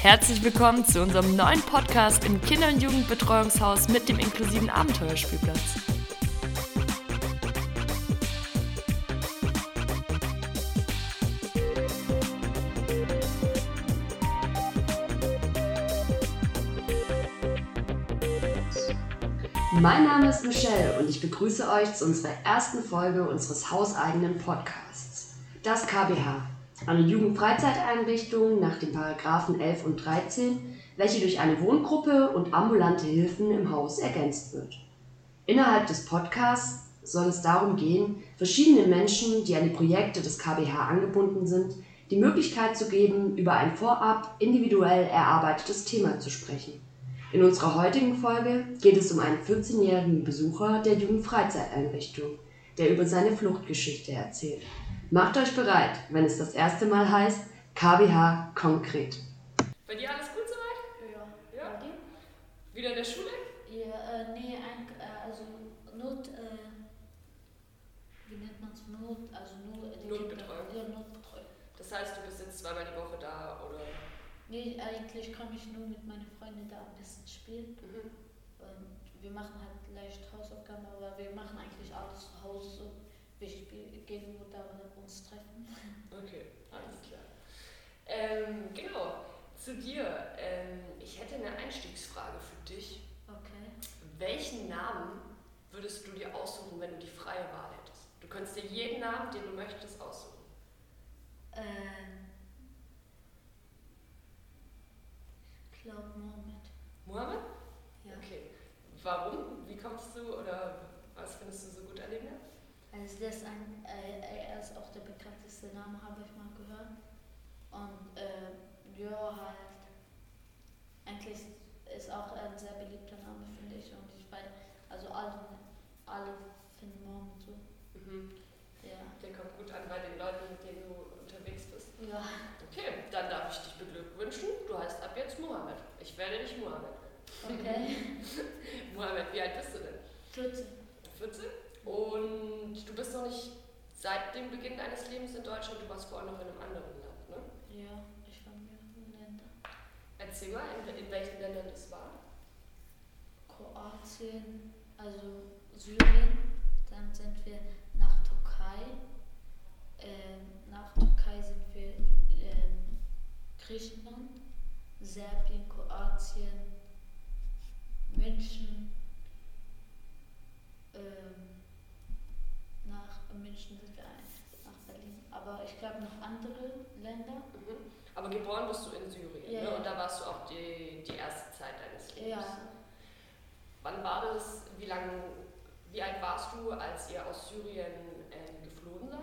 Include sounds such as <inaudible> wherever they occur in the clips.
Herzlich willkommen zu unserem neuen Podcast im Kinder- und Jugendbetreuungshaus mit dem inklusiven Abenteuerspielplatz. Mein Name ist Michelle und ich begrüße euch zu unserer ersten Folge unseres hauseigenen Podcasts. Das KBH, eine Jugendfreizeiteinrichtung nach den Paragraphen 11 und 13, welche durch eine Wohngruppe und ambulante Hilfen im Haus ergänzt wird. Innerhalb des Podcasts soll es darum gehen, verschiedenen Menschen, die an die Projekte des KBH angebunden sind, die Möglichkeit zu geben, über ein vorab individuell erarbeitetes Thema zu sprechen. In unserer heutigen Folge geht es um einen 14-jährigen Besucher der Jugendfreizeiteinrichtung, der über seine Fluchtgeschichte erzählt. Macht euch bereit, wenn es das erste Mal heißt KBH konkret. Bei dir alles gut soweit? Ja. Ja. Bei dir? Wieder in der Schule? Ja, äh, nee, ein, äh, also Not, äh, wie nennt man es? Not, also nur die Notbetreuung. Kinder, ja, Notbetreuung. Das heißt, du bist jetzt zweimal die Woche da oder? Nee, eigentlich komme ich nur mit meinen Freunden da ein bisschen spielen. Mhm. Und wir machen halt leicht Hausaufgaben, aber wir machen eigentlich alles zu Hause so. Wir spiel- gehen nur da uns treffen. <laughs> Okay, alles klar. Ähm, genau, zu dir. Ähm, ich hätte eine Einstiegsfrage für dich. Okay. Welchen Namen würdest du dir aussuchen, wenn du die freie Wahl hättest? Du könntest dir jeden Namen, den du möchtest, aussuchen. Ähm, ich glaube Mohammed. Mohammed? Warum? Wie kommst du oder was findest du so gut an dem Namen? Also das ist ein, äh, er ist auch der bekannteste Name, habe ich mal gehört. Und äh, ja, halt, eigentlich ist auch ein sehr beliebter Name, finde ich. Und ich weiß, also alle, alle finden Mohammed so. Mhm. Ja. Der kommt gut an bei den Leuten, mit denen du unterwegs bist. Ja. Okay, dann darf ich dich beglückwünschen. Du heißt ab jetzt Mohammed. Ich werde dich Mohammed. Okay. <laughs> Mohammed, wie alt bist du denn? 14. 14? Und du bist noch nicht seit dem Beginn deines Lebens in Deutschland, du warst vorher noch in einem anderen Land, ne? Ja, ich war mehreren Ländern. Erzähl mal, in, in welchen Ländern das war. Kroatien, also Syrien. Dann sind wir nach Türkei. Ähm, nach Türkei sind wir ähm, Griechenland, Serbien, Kroatien, München. Ähm, nach München sind wir ein, nach Berlin. Aber ich glaube noch andere Länder. Mhm. Aber geboren bist du in Syrien, Ja, ne? ja. Und da warst du auch die, die erste Zeit deines Lebens. Ja. Wann war das? Wie lang, wie alt warst du, als ihr aus Syrien ähm, geflohen seid?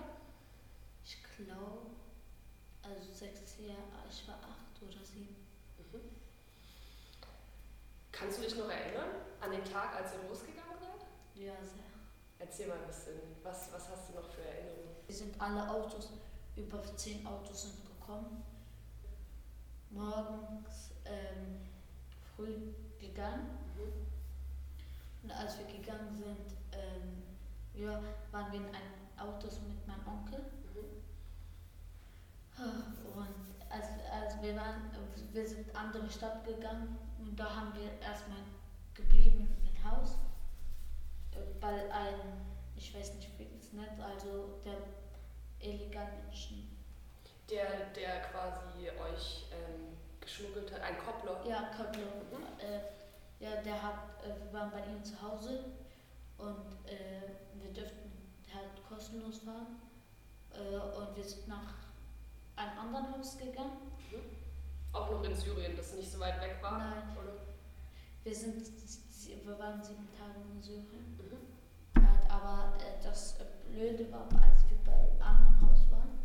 Ich glaube, also sechs Jahre, ich war acht oder sieben. Kannst du dich noch erinnern an den Tag, als ihr losgegangen seid? Ja, sehr. Erzähl mal ein bisschen. Was, was hast du noch für Erinnerungen? Wir sind alle Autos, über zehn Autos sind gekommen. Morgens ähm, früh gegangen. Mhm. Und als wir gegangen sind, ähm, ja, waren wir in einem Autos mit meinem Onkel. Mhm. Und als, als wir waren, wir sind in andere Stadt gegangen und da haben wir erstmal geblieben im Haus, äh, weil ein, ich weiß nicht wie es nennt, also der illegal Menschen, Der, der quasi euch ähm, geschmuggelt hat, ein Koppler. ja, Kablo, Mhm. äh, ja, der hat, äh, wir waren bei ihm zu Hause und äh, wir dürften halt kostenlos fahren äh, und wir sind nach einem anderen Haus gegangen. Auch noch in Syrien, das nicht so weit weg war? Nein. Oder? Wir sind, wir waren sieben Tage in Syrien. Mhm. Aber äh, das äh, Blöde war, als wir bei einem anderen Haus waren,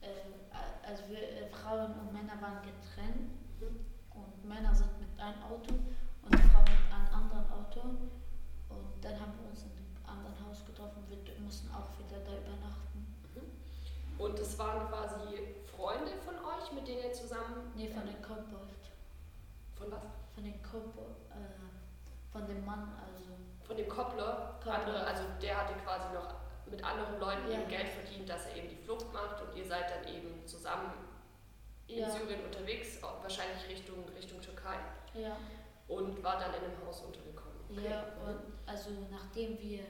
äh, also wir, Frauen und Männer waren getrennt Mhm. und Männer sind mit einem Auto und Frauen mit einem anderen Auto und dann haben wir uns in einem anderen Haus getroffen. Wir mussten auch wieder da übernachten. Und es waren quasi Freunde von euch, mit denen ihr zusammen. Nee, von den Kobold. Von was? Von den Kobold, äh, von dem Mann, also. Von dem Koppler. Koppler. Andere, also der hatte quasi noch mit anderen Leuten Ja. eben Geld verdient, dass er eben die Flucht macht und ihr seid dann eben zusammen in Syrien unterwegs, wahrscheinlich Richtung, Richtung Türkei. Ja. Und war dann in einem Haus untergekommen. Okay. Ja, und also nachdem wir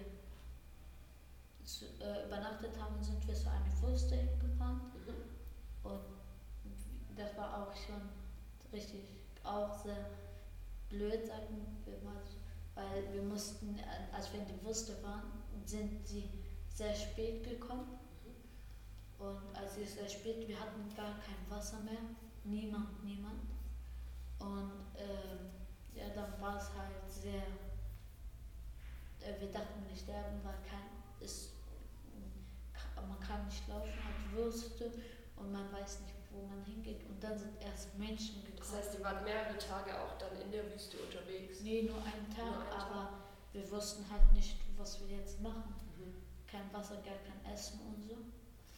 zu, äh, übernachtet haben, sind wir zu einer Fürste gefahren. Und das war auch schon richtig, auch sehr blöd, sagen wir mal weil wir mussten, als wir in der Wüste waren, sind sie sehr spät gekommen. Und als es sehr spät, wir hatten gar kein Wasser mehr, niemand, niemand. Und äh, ja, dann war es halt sehr, äh, wir dachten, wir sterben, weil kein, ist, man kann nicht laufen, hat Würste und man weiß nicht, wo man hingeht. Und dann sind erst Menschen gekommen. Das heißt, die waren mehrere Tage auch dann in der Wüste unterwegs? Nee, nur einen Tag, nur einen aber Tag. wir wussten halt nicht, was wir jetzt machen. Mhm. Kein Wasser, gar kein Essen und so.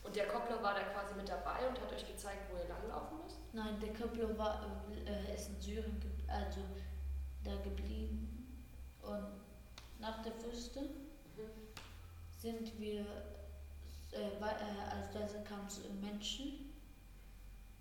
Und der Koppler war da quasi mit dabei und hat euch gezeigt, wo ihr langlaufen müsst? Nein, der Koppler war, äh, ist in Syrien, also da geblieben. Und nach der Wüste mhm. sind wir, also da kamen Menschen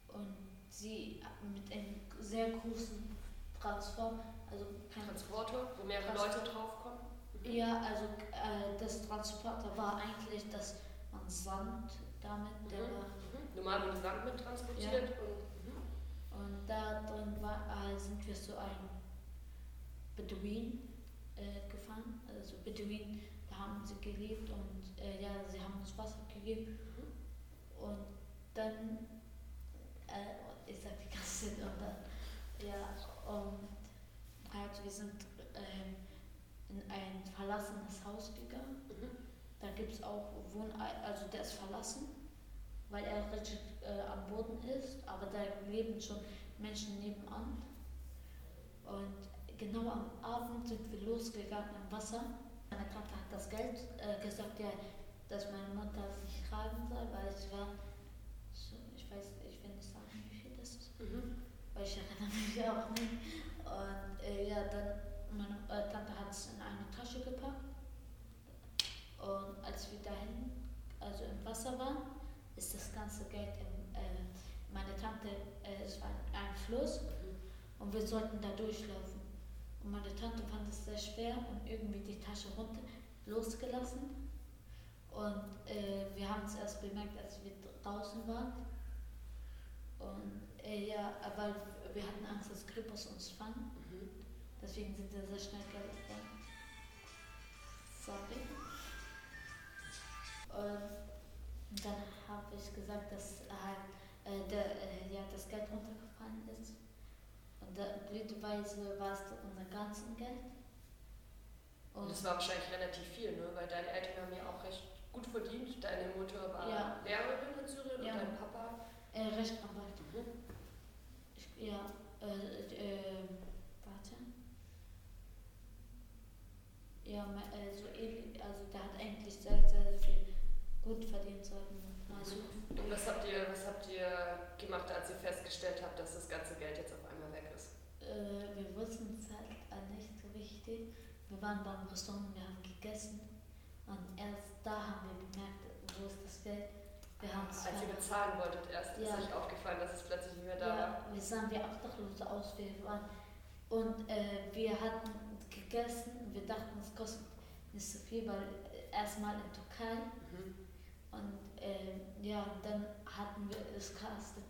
und sie mit einem sehr großen Transport, also kein Transporter, wo mehrere Transport. Leute draufkommen? Mhm. Ja, also äh, das Transporter war eigentlich, dass man Sand damit, der mhm. war. Mhm. Normal wurde Sand mit transportiert ja. und. Mhm. Und da drin war, äh, sind wir so ein Beduin äh, gefahren. Also Beduin, haben sie gelebt und äh, ja, sie haben uns Wasser gegeben. Und dann, äh, ich sag die ganze Zeit, und dann, ja, und halt, wir sind ähm, in ein verlassenes Haus gegangen. Da gibt es auch Wohn, also der ist verlassen weil er richtig äh, am Boden ist, aber da leben schon Menschen nebenan. Und genau am Abend sind wir losgegangen im Wasser. Meine Tante hat das Geld äh, gesagt, ja, dass meine Mutter sich tragen soll, weil es war, so, ich weiß, ich will nicht sagen, wie viel das ist, mhm. weil ich erinnere mich <laughs> auch nicht. Und äh, ja, dann, meine äh, Tante hat es in eine Tasche gepackt. Und als wir dahin, also im Wasser waren, ist das ganze Geld im, äh, meine Tante, äh, es war ein Fluss und wir sollten da durchlaufen. Und meine Tante fand es sehr schwer und irgendwie die Tasche runter losgelassen. Und äh, wir haben es erst bemerkt, als wir draußen waren. Und äh, ja, weil wir hatten Angst, dass Krippos uns fangen. Mhm. Deswegen sind wir sehr schnell gelaufen. Sorry. Und und dann habe ich gesagt, dass halt äh, der, äh, ja, das Geld runtergefallen ist. Und blöderweise war es unser ganzes Geld. Und das war wahrscheinlich relativ viel, ne? weil deine Eltern haben ja auch recht gut verdient. Deine Mutter war ja. Lehrerin in Syrien ja. und dein Papa? Äh, Rechtsanwalt. Mhm. Ich, ja, äh, äh, warte. Ja, also, also der hat eigentlich sehr, sehr viel gut verdient sollten. Also. Und was habt, ihr, was habt ihr gemacht, als ihr festgestellt habt, dass das ganze Geld jetzt auf? Äh, wir wussten es halt nicht so richtig. Wir waren beim Restaurant, wir haben gegessen und erst da haben wir gemerkt, wo ist das Geld. Wir haben Als ihr bezahlen wolltet erst, ja. ist euch aufgefallen, dass es plötzlich nicht mehr da ja, war? wir sahen wie Obdachlose aus, wir waren. Und äh, wir hatten gegessen, wir dachten, es kostet nicht so viel, weil erstmal in Türkei mhm und äh, ja, dann hatten wir es kostet.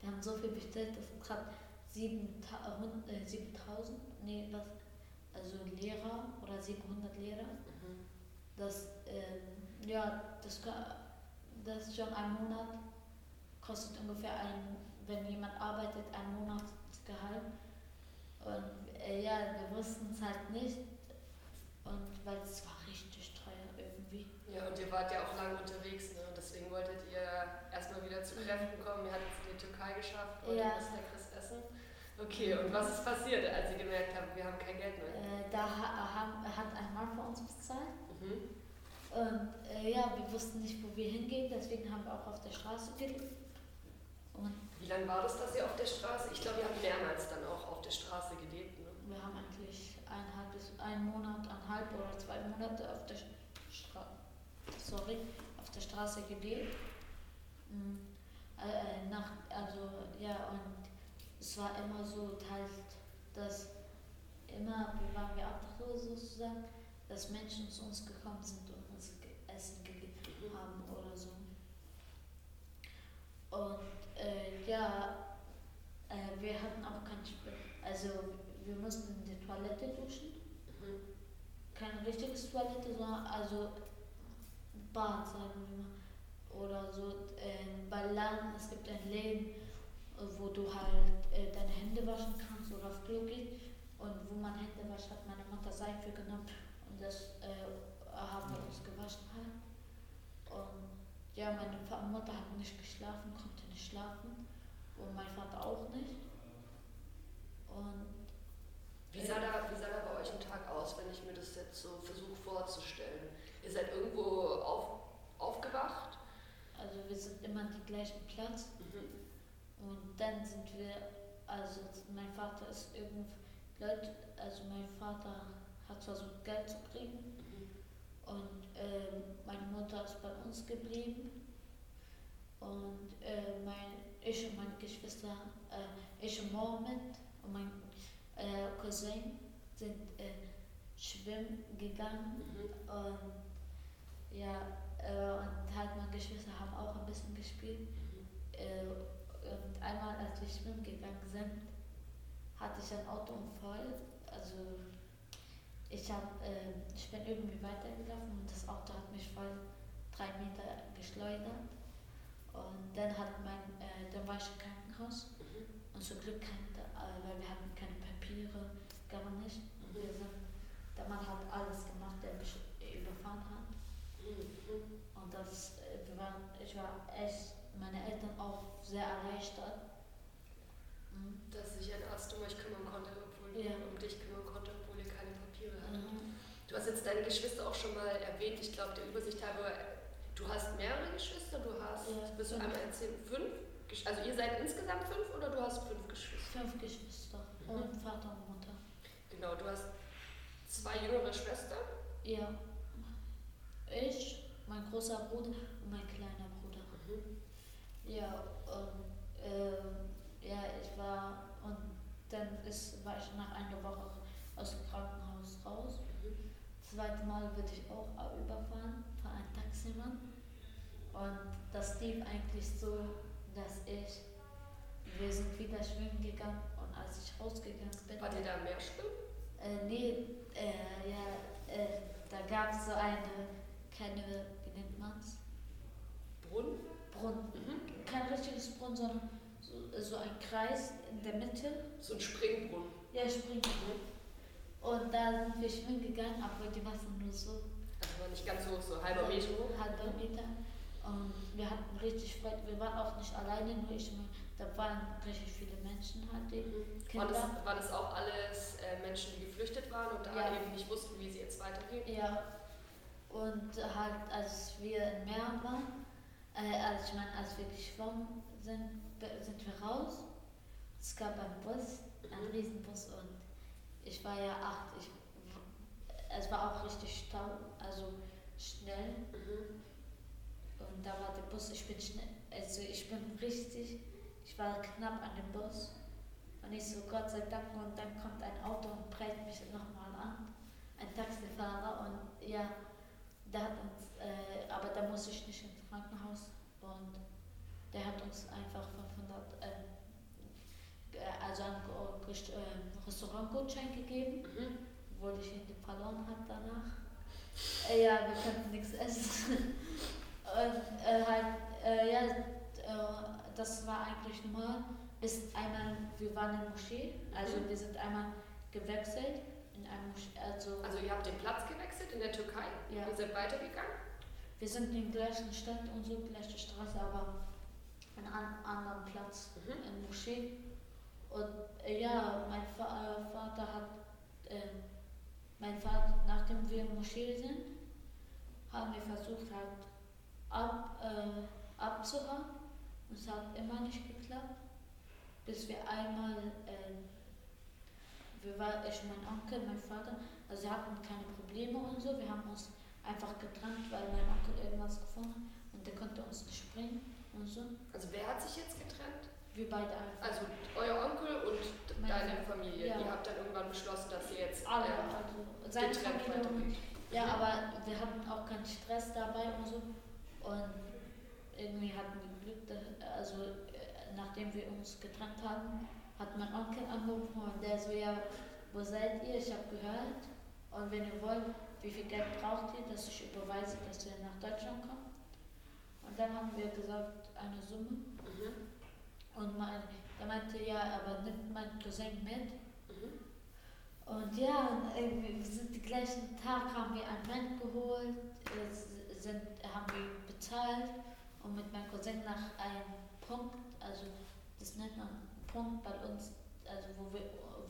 Wir haben so viel bestellt, dass es gerade 7000, äh, 7000, nee, was, also Lehrer oder 700 Lehrer. Mhm. Das, äh, ja, das, das ist schon ein Monat, kostet ungefähr ein, wenn jemand arbeitet, ein Monatsgehalt. Und äh, ja, wir wussten es halt nicht. Und weil es war richtig teuer irgendwie. Ja, und ihr wart ja auch lange unterwegs, ne? Deswegen wolltet ihr erstmal wieder zu Kräften kommen. Ihr hattet es in die Türkei geschafft, wolltet ja. was Leckeres essen. Okay, und was ist passiert, als ihr gemerkt habt, wir haben kein Geld mehr? Äh, da ha hat ein Mann für uns bezahlt. Mhm. Und äh, ja, wir wussten nicht, wo wir hingehen, deswegen haben wir auch auf der Straße gelebt. Wie lange war das, dass ihr auf der Straße? Ich glaube, ihr habt mehrmals dann auch auf der Straße gelebt. Ne? Wir haben eigentlich ein halbes, einen Monat, eineinhalb oder zwei Monate auf der Straße sorry, der Straße gelebt. Mm. äh, nach, also ja, und es war immer so halt, dass immer, wir waren wir Obdachlose sozusagen, dass Menschen zu uns gekommen sind und uns Essen gegeben haben oder so. Und äh, ja, äh, wir hatten aber kein Spiel. Also wir mussten in die Toilette duschen. Mhm. Kein richtiges Toilette, sondern also Bad, sagen wir mal. Oder so äh, bei Laden, es gibt ein Läden, wo du halt äh, deine Hände waschen kannst oder auf Klo geht. Und wo man Hände wascht, hat meine Mutter Seife genommen und das äh, haben wir uns gewaschen halt. Und ja, meine Mutter hat nicht geschlafen, konnte nicht schlafen und mein Vater auch nicht. Und wie sah, da, wie sah da bei euch ein Tag aus, wenn ich mir das jetzt so versuche vorzustellen? Ihr seid irgendwo auf, aufgewacht? Also wir sind immer an den gleichen Platz. Mhm. Und dann sind wir, also mein Vater ist irgendwo, Leute, also mein Vater hat versucht Geld zu kriegen. Mhm. Und äh, meine Mutter ist bei uns geblieben. Und äh, mein, ich und meine Geschwister, äh, ich und Mohammed und mein äh, Cousin sind äh, schwimmen gegangen. Mhm. Und ja, äh, und halt meine Geschwister haben auch ein bisschen gespielt. Mhm. Äh, und einmal, als wir schwimmen gegangen sind, hatte ich ein Autounfall. Also ich, hab, äh, ich bin irgendwie weitergelaufen und das Auto hat mich voll drei Meter geschleudert. Und dann hat mein, äh, dann war ich im Krankenhaus mhm. und zum Glück keine, äh, weil wir hatten keine Papiere, gar nicht. Und wir sind, der Mann hat alles gemacht, der mich überfahren hat. Und das, äh, waren, ich war echt, meine Eltern auch sehr erleichtert. Mhm. Dass sich ein Arzt um euch kümmern konnte, obwohl ja. um dich kümmern konnte, obwohl ihr keine Papiere hattet. Mhm. Du hast jetzt deine Geschwister auch schon mal erwähnt. Ich glaube, der Übersicht habe, du hast mehrere Geschwister, du hast, ja, bist du einmal erzählt, fünf? Also ihr seid insgesamt fünf oder du hast fünf Geschwister? Fünf Geschwister mhm. und Vater und Mutter. Genau, du hast zwei jüngere Schwestern? Ja. Ich, mein großer Bruder und mein kleiner Bruder. Mhm. Ja, und äh, ja, ich war und dann ist, war ich nach einer Woche aus dem Krankenhaus raus. Mhm. Zweite Mal wurde ich auch überfahren von einem Taximann. Und das lief eigentlich so, dass ich, wir sind wieder schwimmen gegangen und als ich rausgegangen bin. War ihr da mehr schwimmen? Äh, nee, äh, ja, äh, da gab es so eine keine, nennt man es? Brunnen? Brunnen. Mhm. Kein richtiges Brunnen, sondern so, so, ein Kreis in der Mitte. So ein Springbrunnen. Ja, Springbrunnen. Und da sind wir schwimmen gegangen, aber die Wasser nur so. Also nicht ganz so, so halber Meter hoch. Halber Meter. Und wir hatten richtig Freude. Wir waren auch nicht alleine, nur ich und da waren richtig viele Menschen halt. Die mhm. Waren, das, waren das auch alles äh, Menschen, die geflüchtet waren und da ja. eben nicht wussten, wie sie jetzt weitergehen? Ja. Und halt, als wir in Meer waren, äh, als ich meine, als wir geschwommen sind, sind wir raus. Es gab einen Bus, einen Riesenbus und ich war ja acht. Ich, es war auch richtig Stau, also schnell. Mhm. Und da war der Bus, ich bin schnell, also ich bin richtig, ich war knapp an dem Bus. Und ich so, Gott sei Dank, und dann kommt ein Auto und prellt mich nochmal an. Ein Taxifahrer und ja, der hat uns, äh, aber da muss ich nicht ins Krankenhaus und der hat uns einfach 500, äh, also einen äh, Restaurantgutschein gegeben, mhm. obwohl ich ihn verloren habe danach. Äh, ja, wir konnten nichts essen. <laughs> und äh, halt, äh, ja, das war eigentlich normal. Bis einmal, wir waren in der Moschee, also mhm. wir sind einmal gewechselt in einem, also, also ihr habt den Platz gewechselt in der Türkei? Ja. Ihr seid weitergegangen? Wir sind in der gleichen Stadt und so, gleiche Straße, aber an einem anderen Platz mhm. in Moschee. Und äh, ja, mein Fa äh, Vater hat, äh, mein Vater, nachdem wir in Moschee sind, haben wir versucht halt ab, äh, abzuhauen. Es hat immer nicht geklappt, bis wir einmal äh, wir waren, ich, mein Onkel, mein Vater, also sie hatten keine Probleme und so. Wir haben uns einfach getrennt, weil mein Onkel irgendwas gefunden hat und der konnte uns nicht bringen und so. Also wer hat sich jetzt getrennt? Wir beide einfach. Also euer Onkel und Meine deine Familie. ja. Ihr habt dann irgendwann beschlossen, dass ihr jetzt Alle, ähm, also seine getrennt Familie weitergeht. Ja, aber wir hatten auch keinen Stress dabei und so. Und irgendwie hatten wir Glück, also äh, nachdem wir uns getrennt haben, hat mein Onkel angerufen und der so, ja, wo seid ihr? Ich habe gehört. Und wenn ihr wollt, wie viel Geld braucht ihr, dass ich überweise, dass ihr nach Deutschland kommt? Und dann haben wir gesagt, eine Summe. Mhm. Und mein, der meinte, ja, aber nimmt mein Cousin mit. Mhm. Und ja, und wir sind den gleichen Tag, haben wir ein Band geholt, sind, haben wir bezahlt und mit meinem Cousin nach einem Punkt, also das nennt man Punkt bei uns, also wo, wir,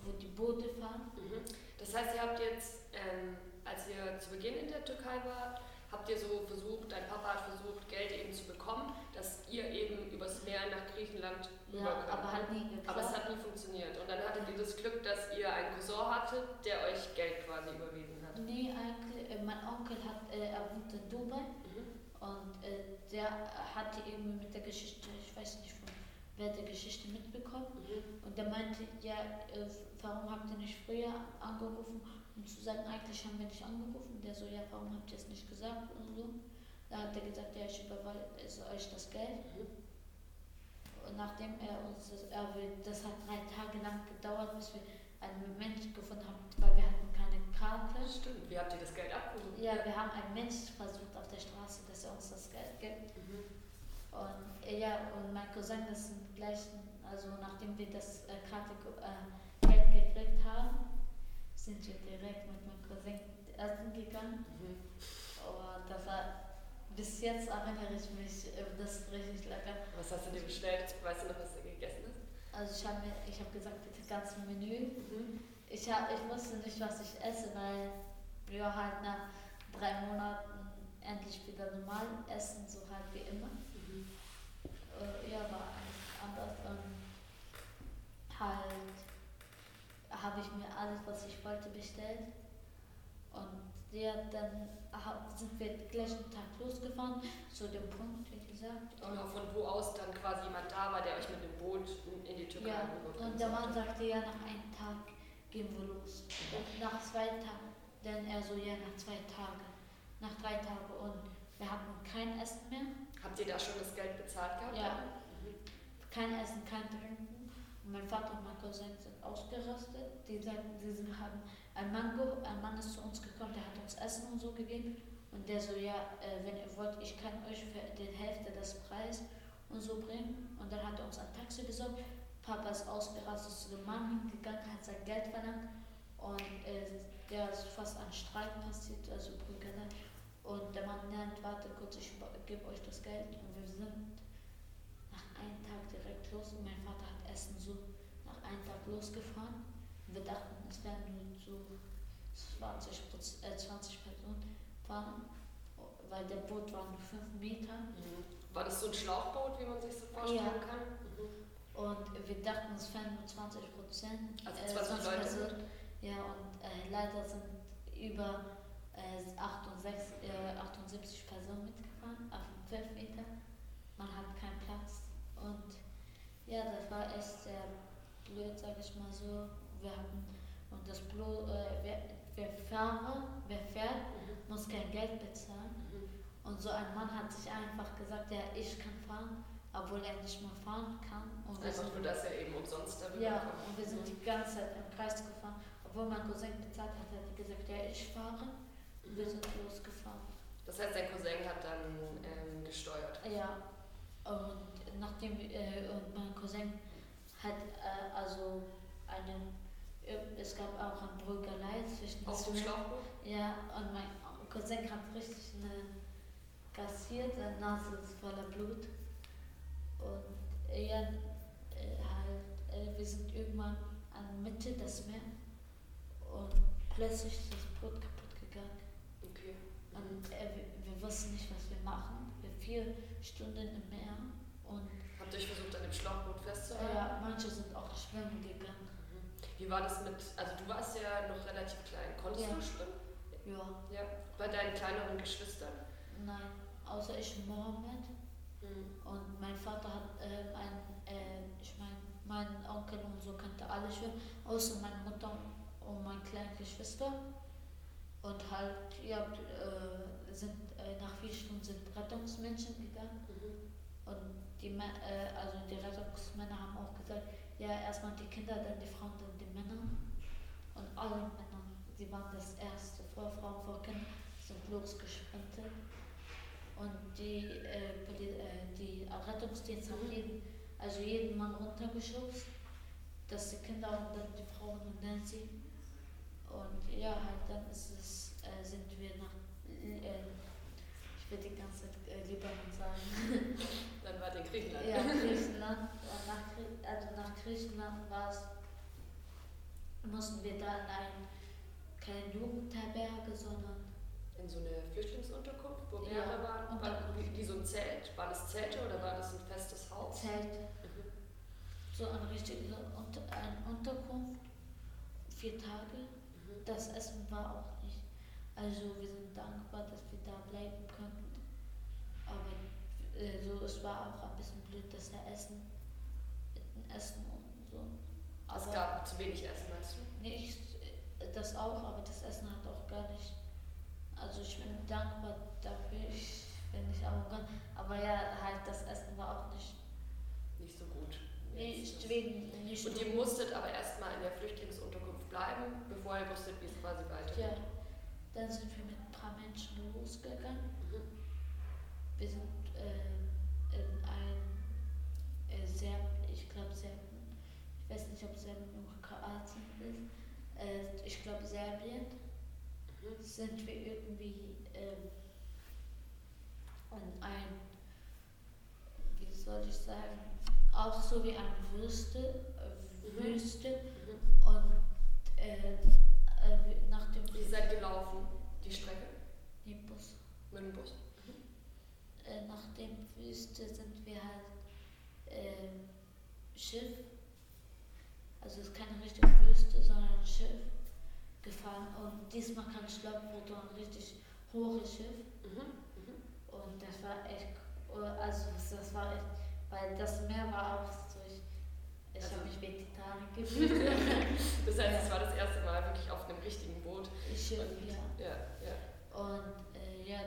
wo die Boote fahren. Mhm. Das heißt, ihr habt jetzt, ähm, als ihr zu Beginn in der Türkei wart, habt ihr so versucht, dein Papa hat versucht, Geld eben zu bekommen, dass ihr eben übers Meer nach Griechenland Ja, könnt. aber hat nie Aber es geklappt. hat nie funktioniert. Und dann hattet ihr das Glück, dass ihr einen Cousin hattet, der euch Geld quasi überwiesen hat. Nee, eigentlich, äh, mein Onkel hat, äh, er wohnt in Dubai Mhm. und äh, der hatte irgendwie mit der Geschichte, ich weiß nicht wer der Geschichte mitbekommen. Mhm. Und der meinte, ja, äh, warum habt ihr nicht früher angerufen, um zu sagen, eigentlich haben wir nicht angerufen. Der so, ja, warum habt ihr es nicht gesagt und so. Da hat er gesagt, ja, ich überweise euch das Geld. Mhm. Und nachdem er uns das, er will, das hat drei Tage lang gedauert, bis wir einen Mensch gefunden haben, weil wir hatten keine Karte. Stimmt. Wie habt ihr das Geld abgehoben? Ja, wir haben einen Mensch versucht auf der Straße, dass er uns das Geld gibt. Mhm. Und ja, und mein Cousin, das sind gleichen, also nachdem wir das äh, Karte äh, Geld gekriegt haben, sind wir direkt mit meinem Cousin essen gegangen. Mhm. Und das war, bis jetzt erinnere ich mich, äh, das ist richtig lecker. Was hast du dir bestellt? Weißt du noch, was du gegessen hast? Also ich habe ich hab gesagt, bitte ganz Menü. Mhm. Ich, hab, ich wusste nicht, was ich esse, weil wir halt nach drei Monaten endlich wieder normal essen, so halt wie immer. Äh, ja, war anders. Ähm, halt habe ich mir alles, was ich wollte, bestellt. Und ja, dann sind wir gleichen Tag losgefahren, zu dem Punkt, wie gesagt. Genau, von wo aus dann quasi jemand da war, der euch mit dem Boot in die Türkei ja, rüberbringen und der Mann sagte, ja, nach einem Tag gehen wir los. Und nach zwei Tagen, dann er so, ja, nach zwei Tagen. Nach drei Tagen und wir hatten kein Essen mehr. Habt ihr da schon das Geld bezahlt gehabt? Ja. Mhm. kein Essen, kein Trinken. Und mein Vater und mein Cousin sind ausgerastet. Die sagten, sie sind, haben ein Mango, ein Mann ist zu uns gekommen, der hat uns Essen und so gegeben. Und der so, ja, äh, wenn ihr wollt, ich kann euch für die Hälfte des Preises und so bringen. Und dann hat er uns ein Taxi besorgt. Papa ist ausgerastet zu dem Mann hingegangen, hat sein Geld verlangt. Und äh, der ist fast ein Streit passiert, also Prügelei. Und der Mann nennt, warte kurz, ich gebe euch das Geld. Und wir sind nach einem Tag direkt los und mein Vater hat Essen so nach einem Tag losgefahren. Und wir dachten, es werden nur so 20, Proz- äh, 20 Personen fahren, weil der Boot war nur 5 Meter. Mhm. War das so ein Schlauchboot, wie man sich so vorstellen Ja. kann? Mhm. Und wir dachten, es wären nur 20 Prozent. Also 20 Leute. Personen. Ja, und äh, leider sind über äh, 68, äh, 78 Personen mitgefahren, auf dem 5 Meter. Man hat keinen Platz. Und ja, das war echt sehr blöd, sag ich mal so. Wir haben, und das Blo äh, wer, wer Fahrer, wer fährt, Mhm. muss kein Geld bezahlen. Mhm. Und so ein Mann hat sich einfach gesagt, ja, ich kann fahren, obwohl er nicht mehr fahren kann. Und Einfach sind nur, dass er eben umsonst darüber ja, kommt. und wir sind die ganze Zeit im Kreis gefahren. Obwohl mein Cousin bezahlt hat, hat er gesagt, ja, ich fahre. Wir sind losgefahren. Das heißt, dein Cousin hat dann ähm, gesteuert. Ja, und nachdem, äh, und mein Cousin hat äh, also eine, äh, es gab auch ein Brügelei zwischen Auf dem Schlauchboot? Ja, und mein Cousin hat richtig eine kassiert, seine Nase ist voller Blut. Und er äh, halt, äh, wir sind irgendwann an Mitte des Meeres und plötzlich ist das Boot. Und äh, wir, wir wussten nicht, was wir machen. Wir vier Stunden im Meer und Habt ihr euch versucht, an dem Schlauchboot festzuhalten? ja, manche sind auch schwimmen gegangen. Mhm. Wie war das mit, also du warst ja noch relativ klein. Konntest Ja. du schwimmen? Ja, Ja. Bei deinen kleineren Geschwistern? nein, außer ich Mohammed. Mhm. Und mein Vater hat äh, ein, äh, ich meine, mein Onkel und so kannte alle Schwimmen, außer meine Mutter und meine kleine Geschwister. Und halt, ja, äh, sind äh, nach vier Stunden sind Rettungsmenschen gegangen. Mhm. Und die, äh, also die Rettungsmänner haben auch gesagt, ja, erstmal die Kinder, dann die Frauen, dann die Männer. Und alle Männer, sie waren das erste, vor Frauen, vor Kindern, sind losgesprintet. Und die, äh, die, äh, die Rettungsdienst haben jeden, also jeden Mann runtergeschubst, dass die Kinder und dann die Frauen und dann sie. Und ja, halt dann ist es, äh, sind wir nach, äh, ich will die ganze Zeit äh, Libanon sagen. <laughs> dann war die Griechenland. Ja, <laughs> Griechenland. Nach, also nach Griechenland war es, mussten wir da in ein, keine Jugendherberge, sondern in so eine Flüchtlingsunterkunft, wo mehrere ja, waren? War, wie, wie, so ein Zelt? War das Zelte oder war das ein festes Haus? Zelt. Mhm. So eine richtige Unter eine Unterkunft, vier Tage. Das Essen war auch nicht. Also wir sind dankbar, dass wir da bleiben konnten. Aber äh, so, es war auch ein bisschen blöd, dass er Essen, Essen und so. Aber es gab zu wenig Essen, meinst du? Nicht, äh, das auch, aber das Essen hat auch gar nicht also ich bin dankbar dafür, ich bin nicht arrogant, aber ja, halt das Essen war auch nicht, nicht so gut. Nicht wegen, nicht Und ihr musstet aber erstmal in der Flüchtlingsunterkunft bleiben, bevor ihr wusstet, wie es quasi weitergeht. Ja, dann sind wir mit ein paar Menschen losgegangen. Mhm. Wir sind äh, in ein äh, Serb, ich glaube Serbien, ich weiß nicht, ob Serbien oder Kroatien ist, äh, ich glaube Serbien sind wir irgendwie ähm, an ein, wie soll ich sagen, auch so wie eine Wüste, äh, mhm. Wüste mhm. und äh, äh, nach dem. Ihr seid gelaufen, die Strecke? Nee, Bus. Mit dem Bus. Mhm. Äh, nach dem Wüste sind wir halt ähm, Schiff. Also es ist keine richtige Wüste, sondern ein Schiff gefahren und diesmal kann ich wurde ein richtig hohes Schiff. Mhm. Mhm. Und das war echt, also das war echt, weil das Meer war auch so, ich, ich also, habe mich Titanic <laughs> gefühlt. das heißt, es war das erste Mal wirklich auf einem richtigen Boot. Schiff, und, ja. ja, ja. Und äh, ja,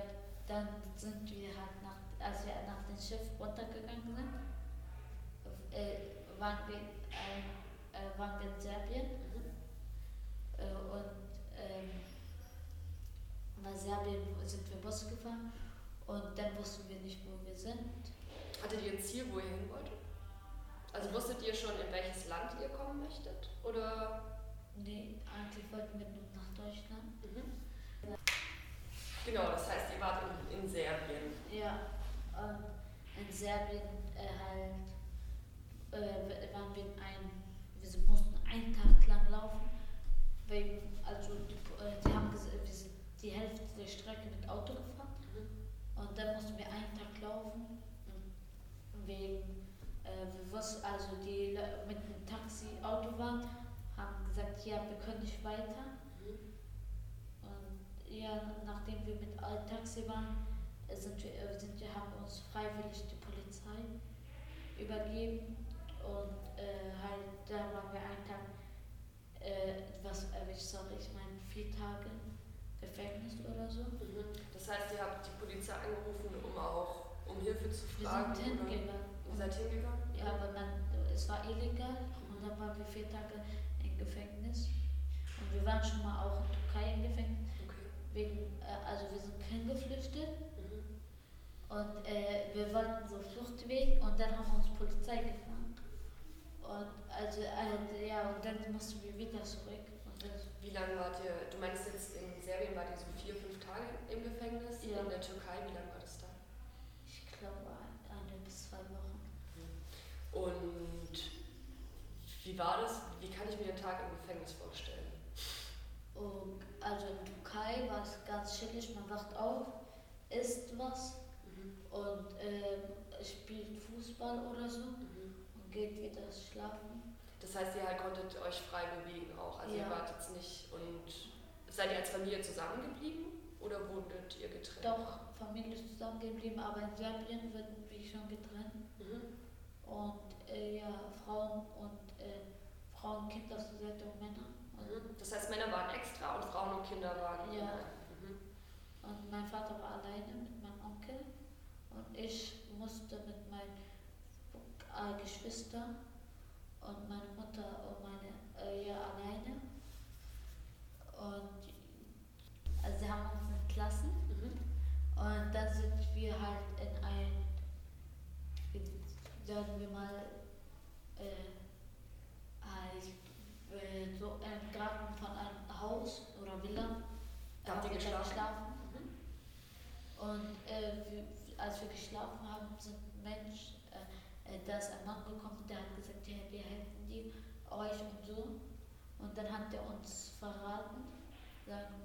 dann sind wir halt nach, als wir nach dem Schiff runtergegangen sind, äh, waren, wir, äh, waren wir in Serbien. Mhm. Äh, und ähm, nach Serbien sind wir Bus gefahren und dann wussten wir nicht, wo wir sind. Hattet ihr ein Ziel, wo ihr hin wolltet? Also wusstet ihr schon, in welches Land ihr kommen möchtet? Oder? Nee, eigentlich wollten wir nur nach Deutschland. Mhm. Genau, das heißt, ihr wart in, in Serbien. Ja, und in Serbien äh, halt äh, waren wir in ein, wir mussten einen Tag lang laufen wegen, also die, äh, die haben gesagt, wir sind die Hälfte der Strecke mit Auto gefahren mhm. und dann mussten wir einen Tag laufen wegen, äh, wussten, also die mit dem Taxi Auto waren, haben gesagt, ja, wir können nicht weiter. Mhm. Und ja, nachdem wir mit altem Taxi waren, sind wir, äh, sind wir, haben uns freiwillig die Polizei übergeben und äh, halt da waren wir einen Tag äh, was erwischt, sorry, ich meine vier Tage Gefängnis oder so. Mhm. Das heißt, ihr habt die Polizei angerufen, um auch um Hilfe zu fragen? Wir sind hingegangen. Ihr seid hingegangen? Ja, aber dann, es war illegal und dann waren wir vier Tage im Gefängnis. Und wir waren schon mal auch in Türkei im Gefängnis. Okay. Wegen, äh, also wir sind hingeflüchtet. Mhm. Und äh, wir wollten so Fluchtweg und dann haben uns Polizei gefahren. Und also, äh, ja, und dann mussten wir wieder zurück. Wie lange wart ihr, du meinst jetzt in Serbien wart ihr so vier, fünf Tage im Gefängnis? Ja. In der Türkei, wie lange war das da? Ich glaube eine bis zwei Wochen. Und wie war das? Wie kann ich mir den Tag im Gefängnis vorstellen? Und also in Türkei war es ganz chillig, man wacht auf, isst was mhm. und äh, spielt Fußball oder so. Mhm geht wieder schlafen. Das heißt, ihr halt konntet euch frei bewegen auch. Also ja. ihr wart jetzt nicht und seid ihr als Familie zusammengeblieben? Oder wohnt ihr getrennt? Doch, Familie ist zusammengeblieben, aber in Serbien wird wir schon getrennt. Mhm. Und äh, ja, Frauen und äh, Frauen, Kinder zur Seite und Männer. Mhm. Das heißt, Männer waren extra und Frauen und Kinder waren. Ja. Mhm. Und mein Vater war alleine mit meinem Onkel und ich musste mit meinen äh, Geschwistern und meine Mutter und meine äh, ja alleine. Und also sie haben uns in Klassen mhm. und dann sind wir halt in sagen wir mal, äh, äh, so im Garten von einem Haus oder Villa. Da habt ihr geschlafen? geschlafen. Mhm. Und äh, wir, als wir geschlafen haben, sind Menschen, äh, äh, da ist ein Mann gekommen, der hat gesagt, ja, wir helfen die euch und so. Und dann hat er uns verraten.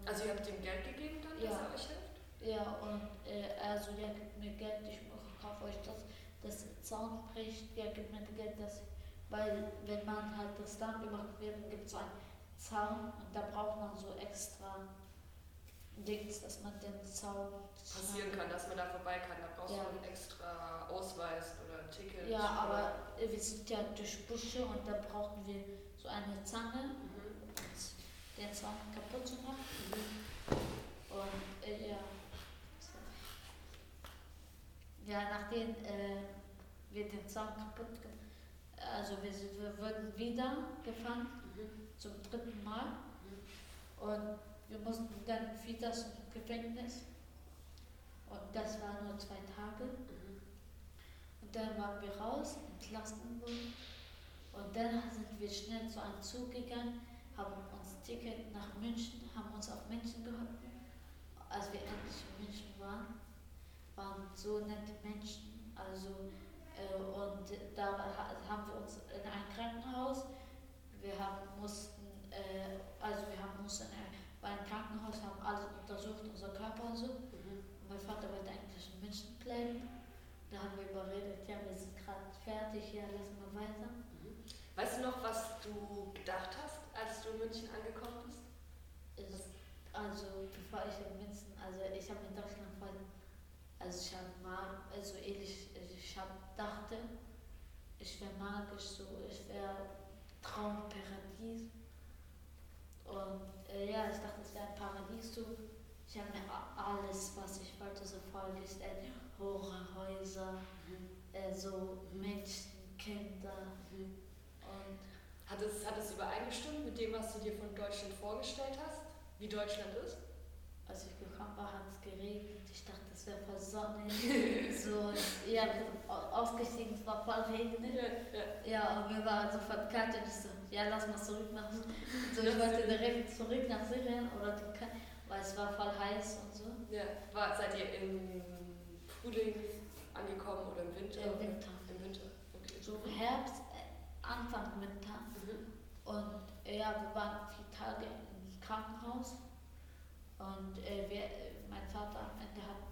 Also ihr habt ihm Geld gegeben dann, ja. dass er euch hilft? Ja, und äh, also der gibt mir Geld, ich kaufe euch das, das Zaun bricht, der gibt mir Geld, dass weil wenn man halt das dann gemacht wird, gibt es einen Zaun und da braucht man so extra Dings, dass man den Zaun passieren kann, dass man da vorbei kann. Da brauchst ja. du einen extra Ausweis oder ein Ticket. Ja, aber wir sind ja durch Busche und da brauchen wir so eine Zange, mhm. um den Zaun kaputt zu machen. Mhm. Und äh, ja. Ja, nachdem äh, wir den Zaun kaputt gemacht also wir, wir wurden wieder gefangen mhm. zum dritten Mal mhm. und wir mussten dann wieder zum Gefängnis und das war nur zwei Tage mhm. und dann waren wir raus, entlassen wurden und dann sind wir schnell zu einem Zug gegangen, haben uns Ticket nach München, haben uns auf München geholfen. Als wir endlich in München waren, waren so nette Menschen, also äh, und da haben wir uns in ein Krankenhaus, wir haben, mussten, äh, also wir haben mussten bei einem Krankenhaus, haben alles untersucht, unser Körper und so. Mhm. Mein Vater wollte eigentlich in München bleiben. Da haben wir überredet, ja, wir sind gerade fertig, ja, lassen wir weiter. Mhm. Weißt du noch, was du gedacht hast, als du in München angekommen bist? Ist, also, bevor ich in München, also ich habe in Deutschland voll, also ich habe mal, also ähnlich ich hab, dachte, ich wäre magisch so, ich wäre Traumparadies. Und äh, ja, ich dachte, es wäre ein Paradies so. Ich habe mir alles, was ich wollte, so vorgestellt. Hohe Häuser, mhm. äh, so Menschen, Kinder. Mhm. Und hat es, hat es übereingestimmt mit dem, was du dir von Deutschland vorgestellt hast? Wie Deutschland ist? Als ich gekommen war, hat es geregnet. Ich dachte, es wäre voll sonnig. <laughs> so, ja, ausgestiegen, es war voll regnet. Ja, ja. ja, und wir waren sofort kalt und ich so, ja, lass mal zurück nach So, ich wollte direkt zurück nach Syrien oder Türkei, weil es war voll heiß und so. Ja, war, seid ihr im Frühling angekommen oder im Winter? Im Winter. Im Winter, okay. So Herbst, äh, Anfang Winter. Mhm. Und ja, wir waren vier Tage im Krankenhaus. Und äh, wir, mein Vater am Ende hat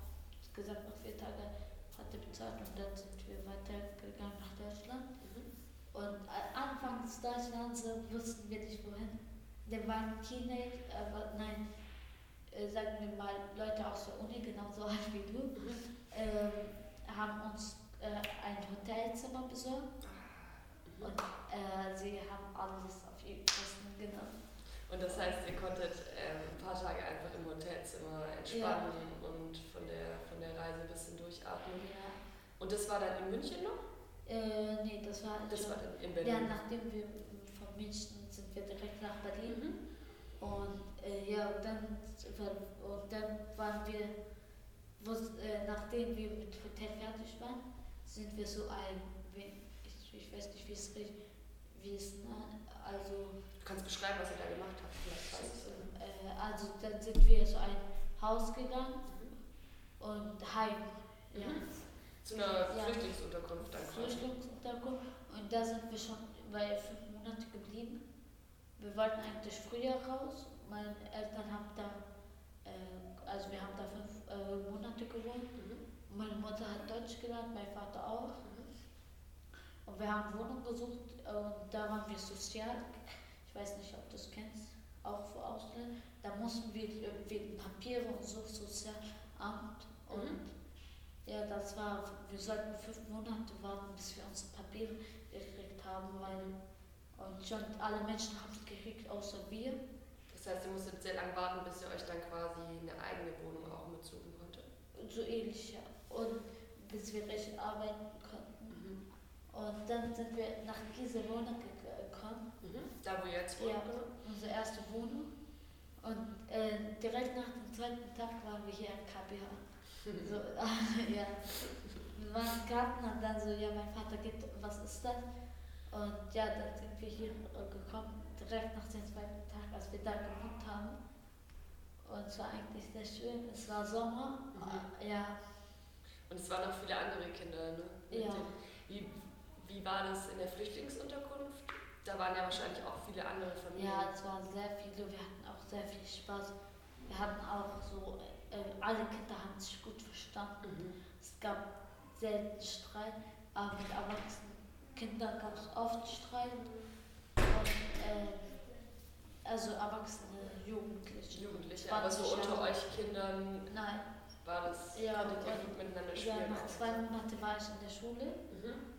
gesagt, nach vier Tagen hat er bezahlt und dann sind wir weitergegangen nach Deutschland. Mhm. Und anfangs Deutschlands wussten wir nicht wohin. Der waren Teenager, aber nein, äh, sagen wir mal, Leute aus der Uni, genauso alt wie du, mhm. äh, haben uns äh, ein Hotelzimmer besorgt. Mhm. Und äh, sie haben alles auf ihr Kosten genommen. Und das heißt, ihr konntet ähm, ein paar Tage einfach im Hotelzimmer entspannen ja. und von der, von der Reise ein bisschen durchatmen. Ja. Und das war dann in München noch? Äh, nee, das war, das war in Berlin. Ja, nachdem wir von München sind wir direkt nach Berlin. Mhm. Und äh, ja, und dann, und dann waren wir, äh, nachdem wir mit Hotel fertig waren, sind wir so ein, ich, ich weiß nicht, wie es wie es, ne, also Du kannst beschreiben, was ihr da gemacht habt. Äh, also dann sind wir zu einem Haus gegangen mhm. und heim. Ja. Mhm. Zu einer ja. Flüchtlingsunterkunft dann Flüchtlingsunterkunft. Und da sind wir schon bei fünf Monate geblieben. Wir wollten eigentlich früher raus. Meine Eltern haben da, äh, also wir haben da fünf äh, Monate gewohnt. Mhm. Meine Mutter hat Deutsch gelernt, mein Vater auch. Mhm. Und wir haben Wohnung gesucht und da waren wir sozial ich weiß nicht, ob du es kennst, auch für Ausländer. da mussten wir wegen Papiere und so Sozialamt und mhm. ja, das war, wir sollten fünf Monate warten, bis wir unsere Papiere gekriegt haben, weil und schon alle Menschen haben es gekriegt, außer wir. Das heißt, ihr musstet sehr lange warten, bis ihr euch dann quasi eine eigene Wohnung auch mitsuchen konntet? So ähnlich, ja. Und bis wir recht arbeiten konnten. Mhm. Und dann sind wir nach dieser Wohnung gekommen. Mhm. Da, wo jetzt wohnt? Ja, unsere erste Wohnung. Und äh, direkt nach dem zweiten Tag waren wir hier im KBH. <laughs> so, äh, <laughs> ja. Wir waren im Garten und dann so, ja, mein Vater geht, was ist das? Und ja, dann sind wir hier gekommen, direkt nach dem zweiten Tag, als wir da gewohnt haben. Und es war eigentlich sehr schön. Es war Sommer, mhm. ja. Und es waren auch viele andere Kinder, ne? ja. Wie, wie war das in der Flüchtlingsunterkunft? Da waren ja wahrscheinlich auch viele andere Familien. Ja, es waren sehr viele. Wir hatten auch sehr viel Spaß. Wir hatten auch so, äh, alle Kinder haben sich gut verstanden. Mhm. Es gab selten Streit, aber mit erwachsenen Kindern gab es oft Streit. Und, äh, also Erwachsene, Jugendliche. Jugendliche, aber so unter euch Kindern Nein. war das, ja, konntet ihr gut miteinander spielen? Ja, nach zwei Monaten war ich in der Schule. Mhm.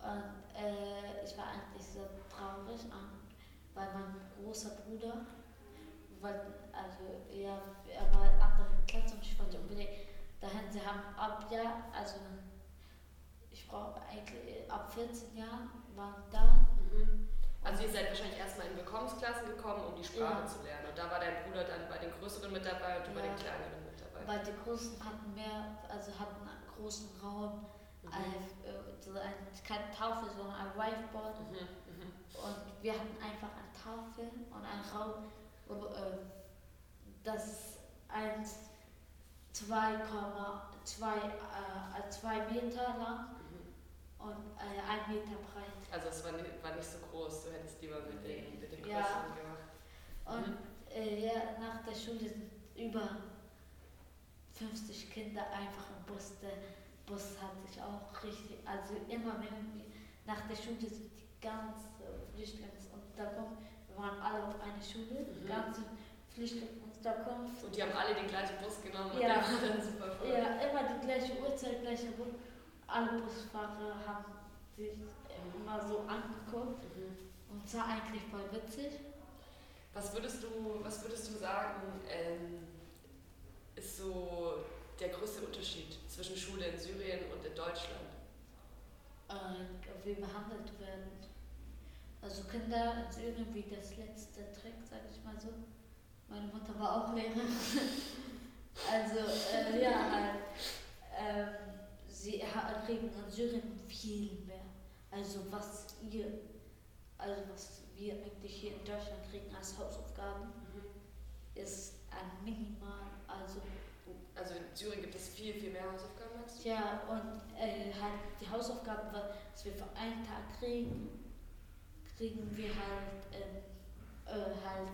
Und äh, ich war eigentlich sehr traurig, weil mein großer Bruder, wollte, also ja, er war andere Klasse und ich wollte unbedingt dahin. Sie haben ab ja, also ich brauche eigentlich ab 14 Jahren waren da. Mhm. Also ihr seid wahrscheinlich erstmal in Willkommensklassen gekommen, um die Sprache ja. zu lernen. Und da war dein Bruder dann bei den Größeren mit dabei und du ja. bei den Kleineren mit dabei. Weil die Großen hatten mehr, also hatten einen großen Raum Mhm. Also, ein, keine Tafel, sondern ein Whiteboard. Mhm. Und wir hatten einfach eine Tafel und einen Raum, äh, das 1, 2,2 äh, zwei Meter lang mhm. und äh, ein Meter breit. Also es war nicht, war nicht so groß, du hättest lieber mit den, mit den Größeren ja. gemacht. Und mhm. äh, ja, nach der Schule sind über 50 Kinder einfach im Bus der Bus hat sich auch richtig, also immer wenn wir nach der Schule sind die ganze Flüchtlingsunterkunft, wir waren alle auf einer Schule, mhm. ganze Flüchtlingsunterkunft. Und die haben alle den gleichen Bus genommen und ja. dann super voll. Ja, immer die gleiche Uhrzeit, gleicher Bus. Alle Busfahrer haben sich immer so angeguckt mhm. und es war eigentlich voll witzig. Was würdest du, was würdest du sagen, ähm, ist so der größte Unterschied zwischen Schule in Syrien und in Deutschland? Äh, wie behandelt werden. Also Kinder in Syrien wie das letzte Trick, sage ich mal so. Meine Mutter war auch Lehrerin. <laughs> also äh, ja, halt, äh, sie kriegen in Syrien viel mehr. Also was ihr, also was wir eigentlich hier in Deutschland kriegen als Hausaufgaben, mhm. ist ein Minimal, also also in Syrien gibt es viel, viel mehr Hausaufgaben als Ja, und äh, halt die Hausaufgaben, was wir für einen Tag kriegen, kriegen wir halt, äh, äh, halt,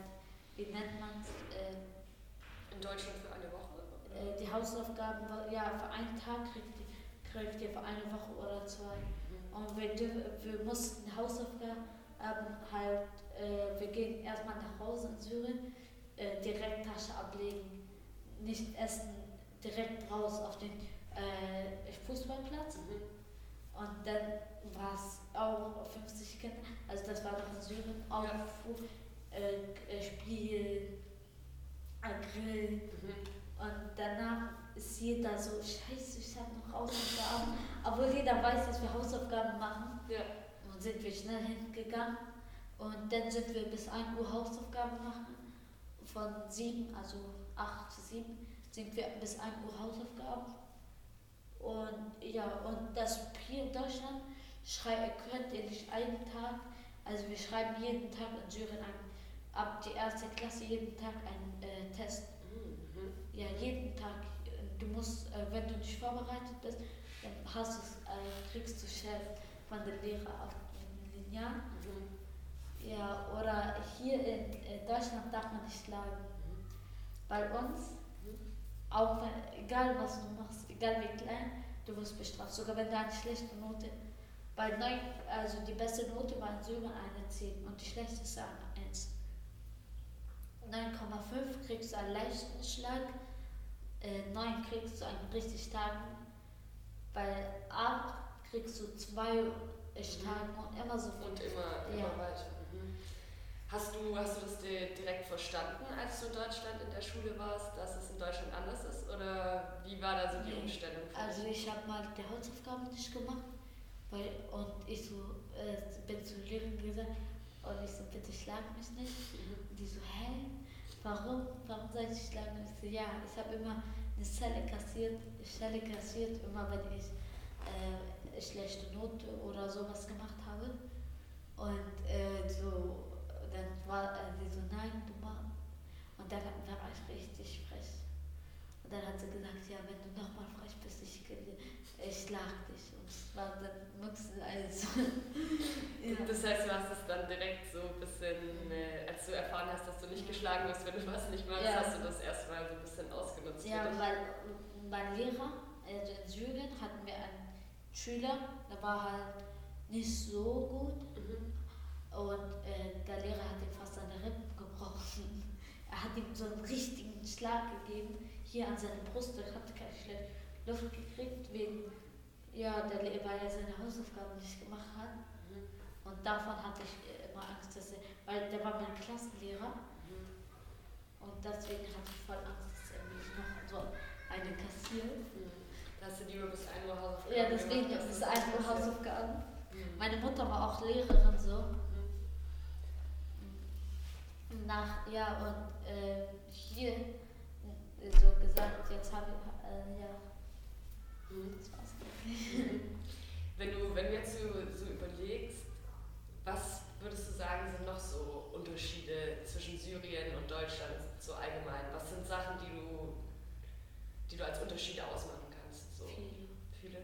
wie nennt man es? Äh, in Deutschland für eine Woche? Äh, die Hausaufgaben, ja, für einen Tag kriegt ihr, kriegt ihr für eine Woche oder zwei. Mhm. Und wir, wir mussten Hausaufgaben halt, äh, wir gehen erstmal nach Hause in Syrien, direkt Tasche ablegen, nicht essen direkt raus auf den äh, Fußballplatz. Mhm. Und dann war es auch 50 Kinder, also das war noch in Syrien, auch ja. äh, Spiel, äh, Grill. Mhm. Und danach ist jeder so, scheiße, ich habe noch Hausaufgaben. Obwohl jeder weiß, dass wir Hausaufgaben machen. Ja. Und sind wir schnell hingegangen. Und dann sind wir bis 1 Uhr Hausaufgaben machen. Von 7, also 8 zu 7 sind wir bis 1 Uhr Hausaufgaben. Und ja, und das hier in Deutschland könnt ihr nicht einen Tag, also wir schreiben jeden Tag in Syrien ein, ab die erste Klasse jeden Tag einen äh, Test. Mhm. Ja, jeden Tag. Du musst, äh, wenn du nicht vorbereitet bist, dann hast äh, kriegst du Chef von der Lehrer auf dem Lineal. Mhm. Ja, oder hier in, in Deutschland darf man nicht schlagen. Mhm. Bei uns auch wenn, egal was du machst, egal wie klein, du wirst bestraft. Sogar wenn du eine schlechte Note, bei 9, also die beste Note war Syrien eine 10 und die schlechteste eine 1. 9,5 kriegst du einen leichten Schlag, äh, 9 kriegst du einen richtig starken, bei 8 kriegst du zwei starken mhm. und immer so. Und immer, immer ja. weiter. Mhm. Hast du, hast du das direkt verstanden, als du in Deutschland in der Schule warst, dass es in Deutschland anders ist? Oder wie war da so die Umstellung? Also ich habe mal die Hausaufgaben nicht gemacht weil, und ich so, äh, bin zur Lehrerin gesagt, und ich so, bitte schlag mich nicht. Und die so, hä? Warum? Warum soll ich schlagen? Ich so, ja, ich habe immer eine Zelle kassiert, Stelle kassiert, immer wenn ich äh, schlechte Note oder sowas gemacht habe. Und äh, so, dann war äh, sie so, nein, du machst. Und dann war ich richtig frech. Und dann hat sie gesagt, ja, wenn du nochmal frech bist, ich, ich schlag dich. Und es war dann mucksel alles. <laughs> ja. Das heißt, du hast es dann direkt so ein bisschen, äh, als du erfahren hast, dass du nicht geschlagen wirst, wenn du was nicht machst, ja. hast du das erstmal so ein bisschen ausgenutzt. Ja, weil mein Lehrer, also in Syrien hatten wir einen Schüler, der war halt nicht so gut. Und äh, der Lehrer hat ihm fast seine Rippen gebrochen. <laughs> Er hat ihm so einen richtigen Schlag gegeben, hier an seine Brust. Er hat keine schlechte Luft gekriegt, wegen, ja, der, weil er seine Hausaufgaben nicht gemacht hat. Mhm. Und davon hatte ich immer Angst, dass er, weil der war mein Klassenlehrer. Mhm. Und deswegen hatte ich voll Angst, dass er mich noch so eine kassiert. Mhm. Hast du lieber bis 1 Uhr Hausaufgaben Ja, deswegen bis 1 Uhr Hausaufgaben. Mhm. Meine Mutter war auch Lehrerin so. Nach, ja, und äh, hier äh, so gesagt, jetzt habe ich, äh, ja, mhm. das war's. wenn, du, wenn du jetzt so, so überlegst, was würdest du sagen, sind noch so Unterschiede zwischen Syrien und Deutschland so allgemein? Was sind Sachen, die du, die du als Unterschiede ausmachen kannst? So? Viele. Viele?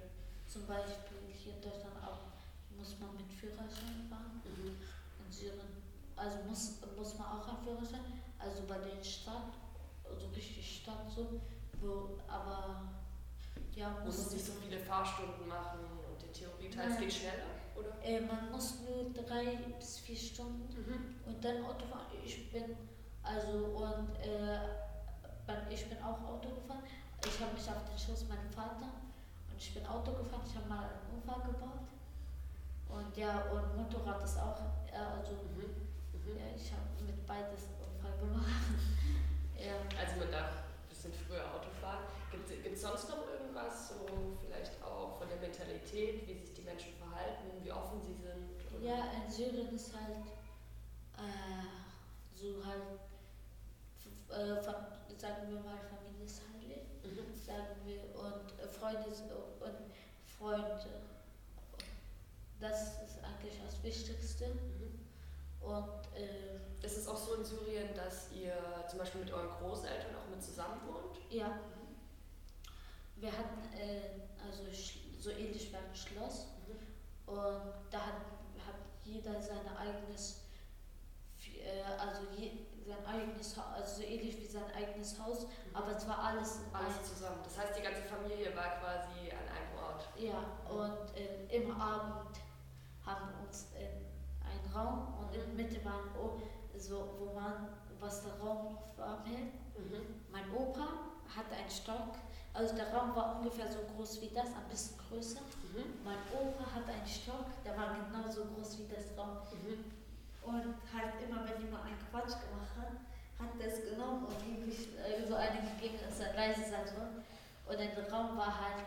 Zum Beispiel hier in Deutschland auch muss man mit Führerschein fahren. Mhm. In Syrien, also muss, muss man auch einen Führerschein, also bei den Stadt, also richtig Stadt so, wo, aber ja, muss man nicht so viele Fahrstunden machen und den Theorieteil, es geht schneller, oder? Äh, man muss nur drei bis vier Stunden mhm. und dann Auto fahren. Ich bin, also, und äh, ich bin auch Auto gefahren. Ich habe mich auf den Schoß meinem Vater und ich bin Auto gefahren. Ich habe mal einen Unfall gebaut. Und ja, und Motorrad ist auch, also, mhm. Mhm. ja, ich habe mit beides Unfall gemacht. <laughs> ja. Also man darf ein bisschen früher Auto fahren. Gibt es sonst noch irgendwas, so vielleicht auch von der Mentalität, wie sich die Menschen verhalten, wie offen sie sind? Ja, in Syrien ist halt äh, so halt, äh, sagen wir mal, Familie ist heilig, mhm. sagen wir, und Freunde und Freunde. Das ist eigentlich das Wichtigste. Mhm. Und äh, ist es auch so in Syrien, dass ihr zum Beispiel mit euren Großeltern auch mit zusammen wohnt? Ja. Mhm. Wir hatten äh, also so ähnlich wie ein Schloss mhm. und da hat, hat jeder sein eigenes, äh, also je, sein eigenes also so ähnlich wie sein eigenes Haus, mhm. aber es war alles alles zusammen. Das heißt, die ganze Familie war quasi an einem Ort. Ja, und äh, im Abend haben uns in einen Raum und in der Mitte war so, wo man was der Raum warm hält. Mhm. Mein Opa hatte einen Stock also der Raum war ungefähr so groß wie das, ein bisschen größer. Mhm. Mein Opa hat einen Stock, der war genauso groß wie das Raum. Mhm. Und halt immer, wenn jemand einen Quatsch gemacht hat, hat er es genommen und ihm äh, so eine gegeben, dass er leise sein soll. Und in der Raum war halt,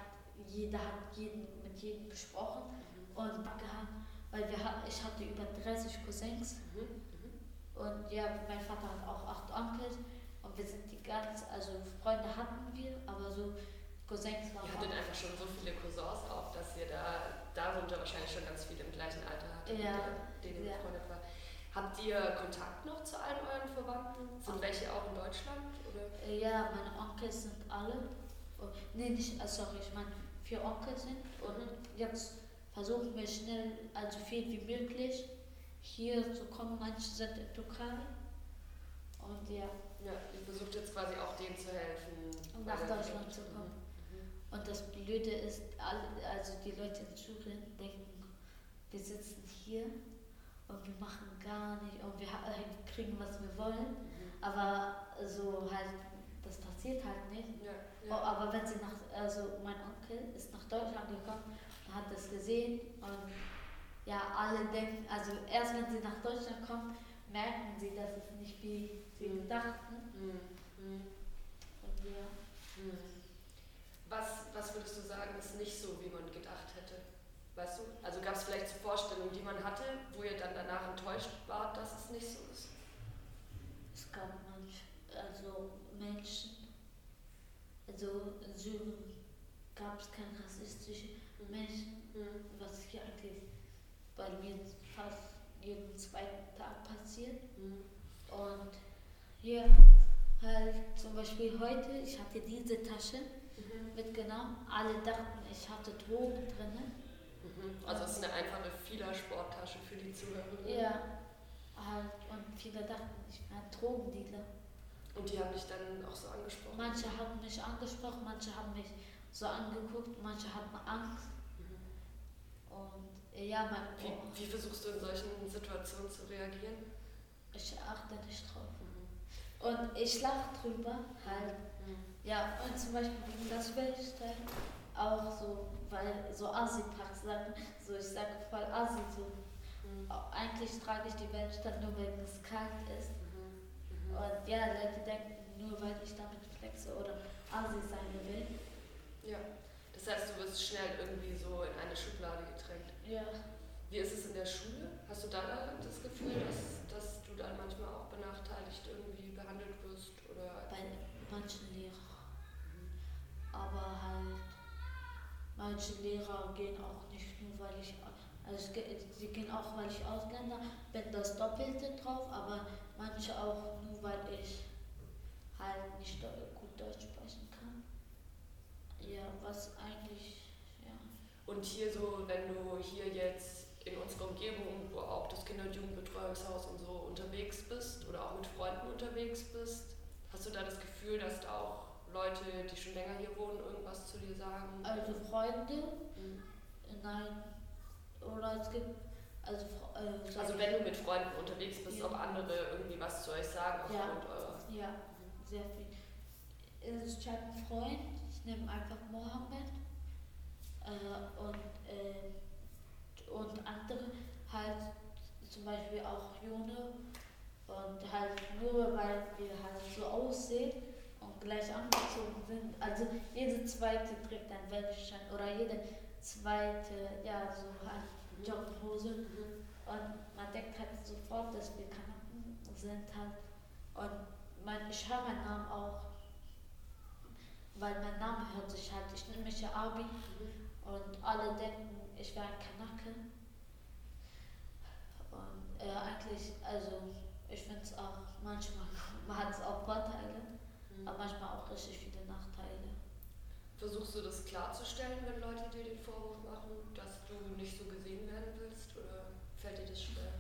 jeder hat jeden, mit jedem besprochen mhm. und gehabt, weil wir, ich hatte über 30 Cousins. Mhm. mhm. Und ja, mein Vater hat auch acht Onkels. Wir sind die ganz, also Freunde hatten wir, aber so Cousins waren Ihr hattet einfach schon so viele Cousins auch, dass ihr da darunter wahrscheinlich schon ganz viele im gleichen Alter hattet, ja. denen ihr ja. befreundet war. Habt ihr Kontakt noch zu allen euren Verwandten? Sind welche auch in Deutschland? Oder? Ja, meine Onkels sind alle. Oh, nee, nicht, äh, sorry, ich meine, vier Onkel sind. Und mhm. jetzt versuchen wir schnell, also viel wie möglich, hier zu kommen. Manche sind in Türkei. Und ja. Ja, ihr versucht jetzt quasi auch denen zu helfen. Um nach Deutschland zu kommen. Mhm. Und das Blöde ist, also die Leute in Syrien denken, wir sitzen hier und wir machen gar nicht und wir äh, kriegen, was wir wollen. Mhm. Aber so halt, das passiert halt nicht. Ja, ja. Oh, aber wenn sie nach, also mein Onkel ist nach Deutschland gekommen und hat das gesehen und ja, alle denken, also erst wenn sie nach Deutschland kommen, merken sie, dass es nicht wie sie mhm. dachten. Mhm. mhm. Und ja. Mhm. Was, was würdest du sagen, ist nicht so, wie man gedacht hätte? Weißt du? Also gab es vielleicht so Vorstellungen, die man hatte, wo ihr dann danach enttäuscht wart, dass es nicht so ist? Es gab manch, also Menschen, also in Syrien gab es keine rassistischen mhm. Menschen, mhm. was hier eigentlich bei mir fast jeden zweiten Tag passiert. Mhm. Und hier halt zum Beispiel heute, ich hatte diese Tasche mhm. mitgenommen, alle dachten, ich hatte Drogen drin. Mhm. Also es ist eine einfache Fiedersporttasche für die Zuhörer. Ja, halt, und viele dachten, ich bin ein Drogendealer. Und die haben dich dann auch so angesprochen? Manche haben mich angesprochen, manche haben mich so angeguckt, manche hatten Angst. Mhm. Und ja, man. Wie, wie, versuchst du in solchen Situationen zu reagieren? Ich achte nicht drauf. Und ich lache drüber halt. Mhm. Ja, und zum Beispiel gegen das Weltstein auch so, weil so Asi-Packs sagen, so ich sage voll Asi so. Mhm. Eigentlich trage ich die Weltstadt nur, wenn es kalt ist. Mhm. Mhm. Und ja, Leute denken nur, weil ich damit flexe oder Asi sein will. Ja, das heißt, du wirst schnell irgendwie so in eine Schublade gedrängt. Ja. Wie ist es in der Schule? Hast du da das Gefühl, dass, dass du dann manchmal auch benachteiligt irgendwie behandelt wirst? Oder Bei manchen Lehrern. Aber halt Manche Lehrer gehen auch nicht nur, weil ich, also sie gehen auch, weil ich Ausländer bin, das Doppelte drauf, aber manche auch nur, weil ich halt nicht gut Deutsch sprechen kann. Ja, was eigentlich. Und hier so, wenn du hier jetzt in unserer Umgebung, wo auch das Kinder- und Jugendbetreuungshaus und so unterwegs bist oder auch mit Freunden unterwegs bist, hast du da das Gefühl, dass da auch Leute, die schon länger hier wohnen, irgendwas zu dir sagen? Also Freunde? Mhm. Nein. Oder es gibt. Also, äh, also wenn du mit Freunden unterwegs bist, ja. ob andere irgendwie was zu euch sagen ja. eurer. Ja, sehr viel. Ich habe einen Freund, ich nehme einfach Mohammed äh, und, äh, und andere halt zum Beispiel auch June und halt nur weil wir halt so aussehen und gleich angezogen sind. Also jede zweite trägt ein Weltschein oder jede zweite, ja, so halt Jogginghose. Und man denkt halt sofort, dass wir Kanaken sind halt. Und mein, ich höre meinen Namen auch, weil mein Name hört sich halt, ich nenne mich ja Abi mhm. Und alle denken, ich wäre ein Kanake. Und äh, eigentlich, also ich finde es auch manchmal, <laughs> man hat es auch Vorteile mhm. aber manchmal auch richtig viele Nachteile. Versuchst du das klarzustellen, wenn Leute dir den Vorwurf machen, dass du nicht so gesehen werden willst oder fällt dir das schwer?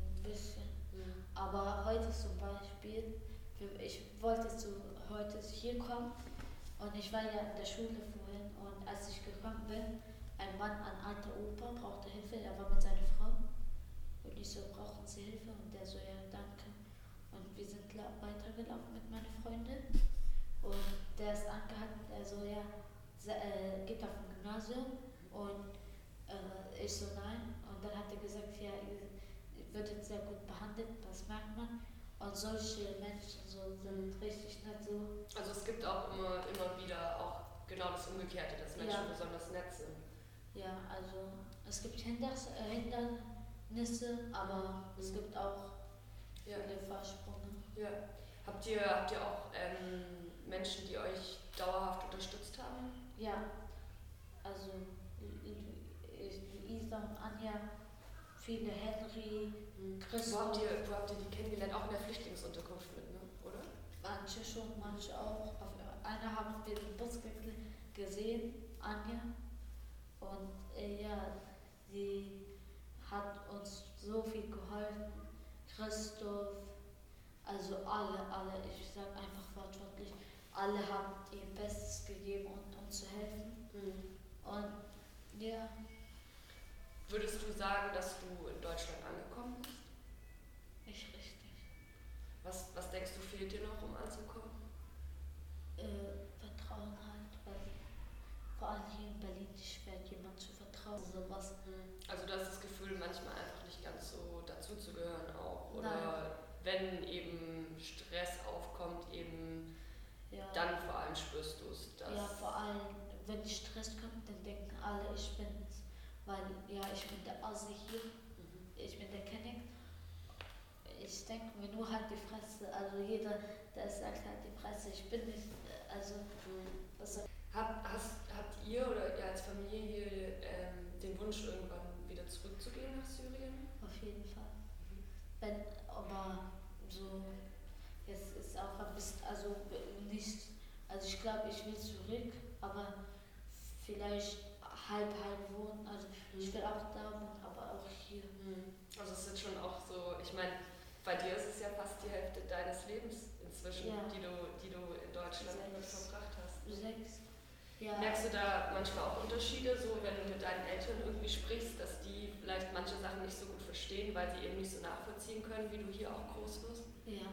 Ein bisschen. Mhm. Aber heute zum Beispiel, ich wollte zu, heute hier kommen und ich war ja in der Schule vorhin und als ich gekommen bin, ein Mann, ein alter Opa, brauchte Hilfe, er war mit seiner Frau und ich so, brauchen Sie Hilfe? Und der so, ja, danke. Und wir sind weitergelaufen mit meiner Freundin. Und der ist angehalten, der so, ja, äh, geht auf dem Gymnasium. Und äh, ich so, nein. Und dann hat er gesagt, ja, ihr, wird jetzt sehr gut behandelt, das merkt man. Und solche Menschen so sind richtig nett so. Also es gibt auch immer, immer wieder auch genau das Umgekehrte, dass Menschen ja. besonders nett sind. Ja, also es gibt Hinders, äh, Hindernisse, aber mhm. es gibt auch ja. viele Vorsprünge. Ja. Habt ihr, habt ihr auch ähm, Menschen, die euch dauerhaft unterstützt haben? Ja. Also Luisa und Anja, viele Henry, mhm. Chris. Wo habt, ihr, wo habt ihr die kennengelernt? Auch in der Flüchtlingsunterkunft mit, ne? oder? Manche schon, manche auch. Einer haben wir den Bus gesehen, Anja. Und äh, ja, sie hat uns so viel geholfen. Christoph, also alle, alle, ich sage einfach wortwörtlich, alle haben ihr Bestes gegeben, um uns zu helfen. Mhm. Und ja. Würdest du sagen, dass du in Deutschland angekommen bist? Nicht richtig. Was, was denkst du, fehlt dir noch, um anzukommen? Äh, Vertrauen halt, weil vor allem hier in Berlin ist schwer, jemand zu vertrauen. Sowas. Also du hast das Gefühl, manchmal einfach nicht ganz so dazuzugehören auch. Oder Nein. wenn eben Stress aufkommt, eben Ja. dann vor allem spürst du es. Ja, vor allem, wenn Stress kommt, dann denken alle, ich bin's. Weil, ja, ich bin der Assi hier, Mhm. ich bin der Kenning. Ich denke mir nur halt die Fresse, also jeder, der sagt halt die Fresse, ich bin nicht, also, Mhm. Habt, hast, habt ihr oder ihr als Familie hier ähm, den Wunsch, irgendwann wieder zurückzugehen nach Syrien? auf jeden Fall. Wenn, aber so, jetzt ist auch ein bisschen, also nicht, also ich glaube, ich will zurück, aber vielleicht halb, halb wohnen, also ich will auch da wohnen, aber auch hier. Mhm. Also es ist jetzt schon auch so, ich meine, bei dir ist es ja fast die Hälfte deines Lebens inzwischen, Ja. die, du, die du in Deutschland Sechs. verbracht hast. Sechs. Ja. Merkst du da manchmal auch Unterschiede, so wenn du mit deinen Eltern irgendwie sprichst, dass die vielleicht manche Sachen nicht so gut verstehen, weil sie eben nicht so nachvollziehen können, wie du hier auch groß wirst? Ja,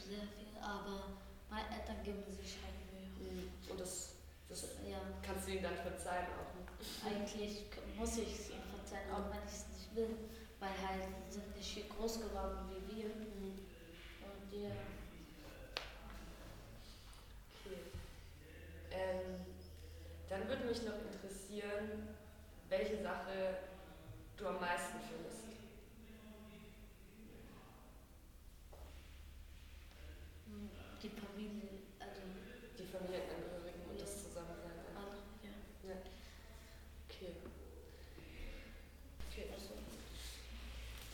sehr viel, aber meine Eltern geben sich halt Mühe. Und das, das Ja, kannst du ihnen dann verzeihen auch. Ne? eigentlich muss ich es ihnen verzeihen, auch wenn ich es nicht will, weil halt sie sind nicht hier groß geworden wie wir. Und ja, Okay. Ähm, dann würde mich noch interessieren, welche Sache du am meisten vermisst. hm, die Familie, also Die Familienangehörigen und das Zusammensein. alle, ja. Okay. Okay. Also,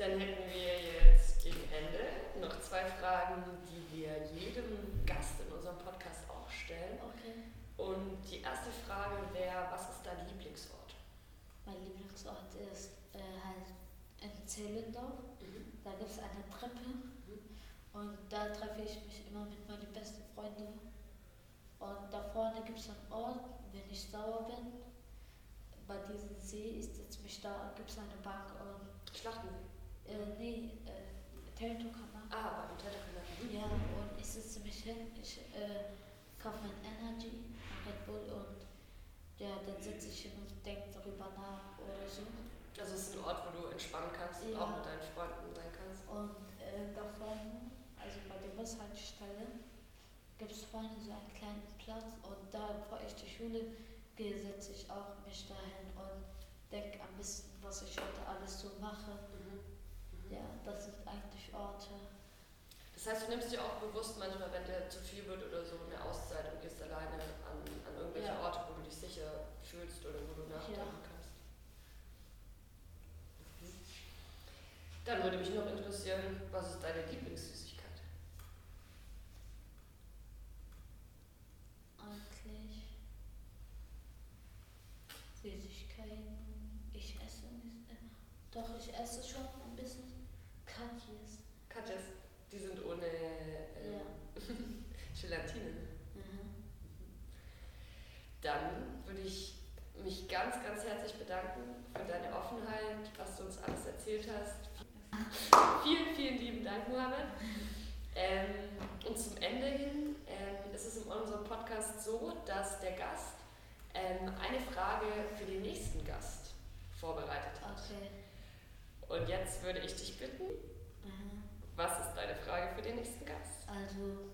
Dann hätten wir jetzt gegen Ende noch zwei Fragen, die wir jedem Gast in unserem Podcast auch stellen. okay. Und die erste Frage wäre, was ist dein Lieblingsort? Mein Lieblingsort ist äh, halt in Zehlendorf. Da gibt es eine Treppe und da treffe ich mich immer mit meinen besten Freunden. Und da vorne gibt es einen Ort, wenn ich sauer bin. Bei diesem See ist jetzt mich da, gibt es eine Bank und Schlachtensee. Äh, nee, äh, Teltow-Kanal. Ah, beim Täterkanal. Ja, und ich setze mich hin, ich äh, kaufe mein Energy, Red Bull und ja, dann sitze ich hin und denke darüber nach oder so. Also es ist ein Ort, wo du entspannen kannst und Ja. auch mit deinen Freunden sein kannst. Und äh, da vorne, also bei der Bushaltestelle, gibt es vorne so einen kleinen Platz und da, bevor ich zur Schule gehe, setze ich auch mich dahin und denke ein bisschen, was ich heute alles so mache. Ja, das sind eigentlich Orte. Das heißt, du nimmst dir auch bewusst manchmal, wenn dir zu viel wird oder so, eine Auszeit und gehst alleine an, an irgendwelche Ja. Orte, wo du dich sicher fühlst oder wo du nachdenken kannst. Mhm. Dann würde mich noch interessieren, was ist deine Lieblingssüßigkeit? Eigentlich Süßigkeiten. Ich esse nicht immer. Doch, ich esse schon ein bisschen Katjes. Katjas, die sind ohne ähm, Ja. Gelatine. Mhm. Dann würde ich mich ganz, ganz herzlich bedanken für deine Offenheit, was du uns alles erzählt hast. Vielen, vielen lieben Dank, Mohammed. Ähm, und zum Ende hin ähm, ist es in unserem Podcast so, dass der Gast ähm, eine Frage für den nächsten Gast vorbereitet hat. Okay. Und jetzt würde ich dich bitten, Mhm. was ist deine Frage für den nächsten Gast? Also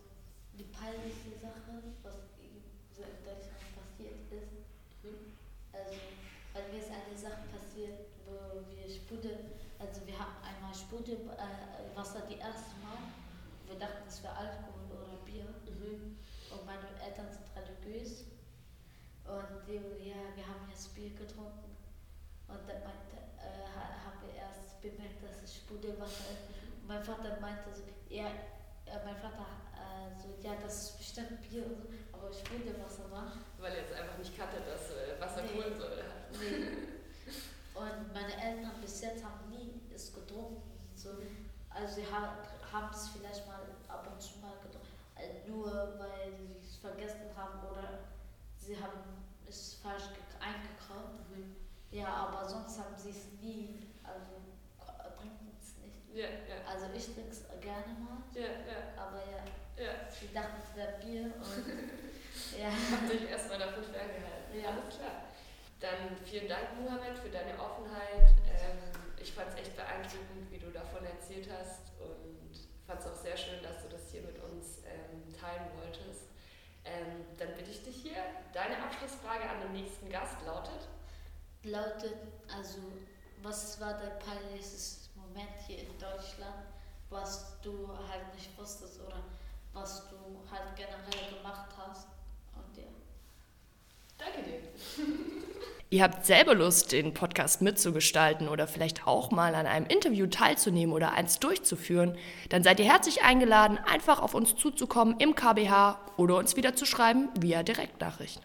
die peinlichste Sache, was ihm so in Deutschland passiert ist. Mhm. Also, weil mir ist eine Sache passiert, wo wir Spudel, also wir haben einmal Sprudelwasser die erste Mal. Wir dachten, es wäre Alkohol oder Bier. Mhm. Und meine Eltern sind religiös. Und die, ja, wir haben jetzt Bier getrunken. Und dann meinte, äh, ha- haben wir erst bemerkt, dass es Sprudelwasser ist. Und mein Vater meinte so, ja, äh, mein Vater äh, so, ja, das ist bestimmt Bier und so, aber Sprudelwasser war. Weil er jetzt einfach nicht kannte, dass äh, Wasser Nee. Kohlensäure hat. Nee. <laughs> Und meine Eltern bis jetzt haben nie es getrunken. So. Also sie ha haben es vielleicht mal ab und zu mal getrunken, äh, nur weil sie es vergessen haben oder sie haben es falsch ge- eingekauft. Mhm. Ja, aber sonst haben sie es nie Also bringt uns nicht. Ja, ja. Also ich trinke es gerne mal. Ja, ja. Aber ja, ja. ich dachte, es wäre Bier und <laughs> <laughs> ja. Hab dich erstmal davon ferngehalten. Ja. Alles klar. Dann vielen Dank, Mohammed, für deine Offenheit. Ähm, ich fand es echt beeindruckend, wie du davon erzählt hast und fand es auch sehr schön, dass du das hier mit uns ähm, teilen wolltest. Ähm, dann bitte ich dich hier, deine Abschlussfrage an den nächsten Gast lautet. Lautet, also, was war dein peinlichstes Moment hier in Deutschland, was du halt nicht wusstest oder was du halt generell gemacht hast? Danke dir. <laughs> Ihr habt selber Lust, den Podcast mitzugestalten oder vielleicht auch mal an einem Interview teilzunehmen oder eins durchzuführen, dann seid ihr herzlich eingeladen, einfach auf uns zuzukommen im KBH oder uns wieder zu schreiben via Direktnachricht.